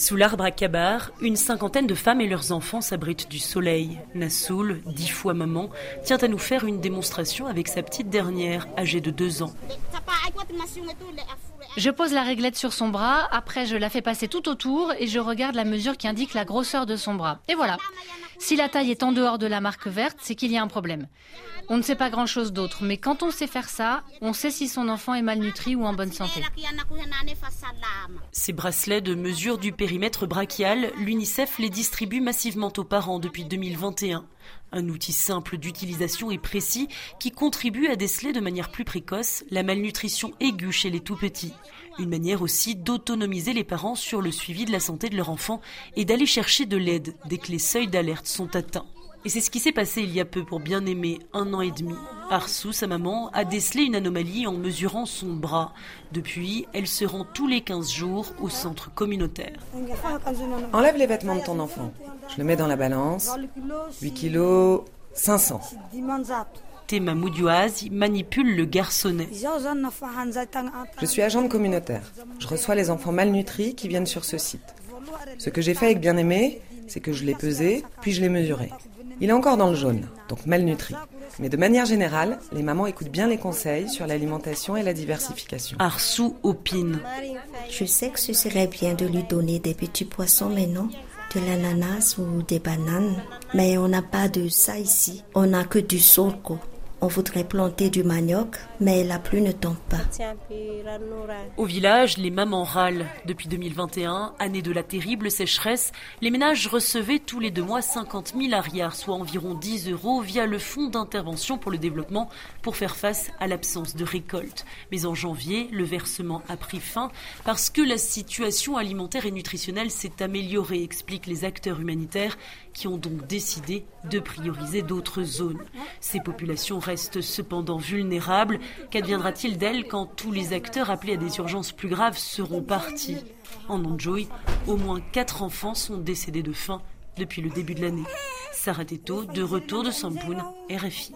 Sous l'arbre à Kabar, une cinquantaine de femmes et leurs enfants s'abritent du soleil. Nassoul, dix fois maman, tient à nous faire une démonstration avec sa petite dernière, âgée de deux ans. Je pose la réglette sur son bras, après je la fais passer tout autour et je regarde la mesure qui indique la grosseur de son bras. Et voilà. Si la taille est en dehors de la marque verte, c'est qu'il y a un problème. On ne sait pas grand-chose d'autre, mais quand on sait faire ça, on sait si son enfant est malnutri ou en bonne santé. Ces bracelets de mesure du périmètre brachial, l'UNICEF les distribue massivement aux parents depuis 2021. Un outil simple d'utilisation et précis qui contribue à déceler de manière plus précoce la malnutrition aiguë chez les tout-petits. Une manière aussi d'autonomiser les parents sur le suivi de la santé de leur enfant et d'aller chercher de l'aide dès que les seuils d'alerte sont atteints. Et c'est ce qui s'est passé il y a peu pour bien aimer un an et demi. Arsou, sa maman, a décelé une anomalie en mesurant son bras. Depuis, elle se rend tous les 15 jours au centre communautaire. Enlève les vêtements de ton enfant. Je le mets dans la balance. 8 kilos, 500. Théma Moudioaz manipule le garçonnet. Je suis agente communautaire. Je reçois les enfants malnutris qui viennent sur ce site. Ce que j'ai fait avec bien-aimé, c'est que je l'ai pesé, puis je l'ai mesuré. Il est encore dans le jaune, donc malnutri. Mais de manière générale, les mamans écoutent bien les conseils sur l'alimentation et la diversification. Arsou opine. Je sais que ce serait bien de lui donner des petits poissons maintenant, de l'ananas ou des bananes, mais on n'a pas de ça ici. On n'a que du sorgho. On voudrait planter du manioc, mais la pluie ne tombe pas. Au village, les mamans râlent. Depuis 2021, année de la terrible sécheresse, les ménages recevaient tous les deux mois 50 000 arrières, soit environ 10 euros, via le Fonds d'intervention pour le développement pour faire face à l'absence de récolte. Mais en janvier, le versement a pris fin parce que la situation alimentaire et nutritionnelle s'est améliorée, expliquent les acteurs humanitaires qui ont donc décidé de prioriser d'autres zones. Ces populations restent cependant vulnérables. Qu'adviendra-t-il d'elles quand tous les acteurs appelés à des urgences plus graves seront partis En Anjoy, au moins quatre enfants sont décédés de faim depuis le début de l'année. Sarah Teto, de retour de Sampoun, RFI.